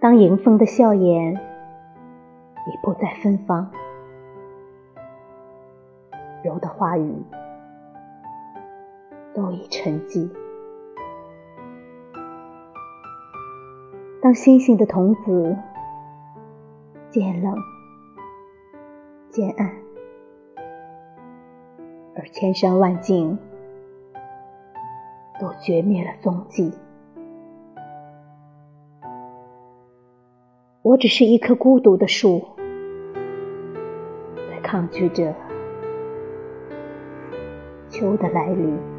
当迎风的笑颜已不再芬芳，柔的话语都已沉寂。当星星的童子渐冷渐暗，而千山万径都绝灭了踪迹。我只是一棵孤独的树，在抗拒着秋的来临。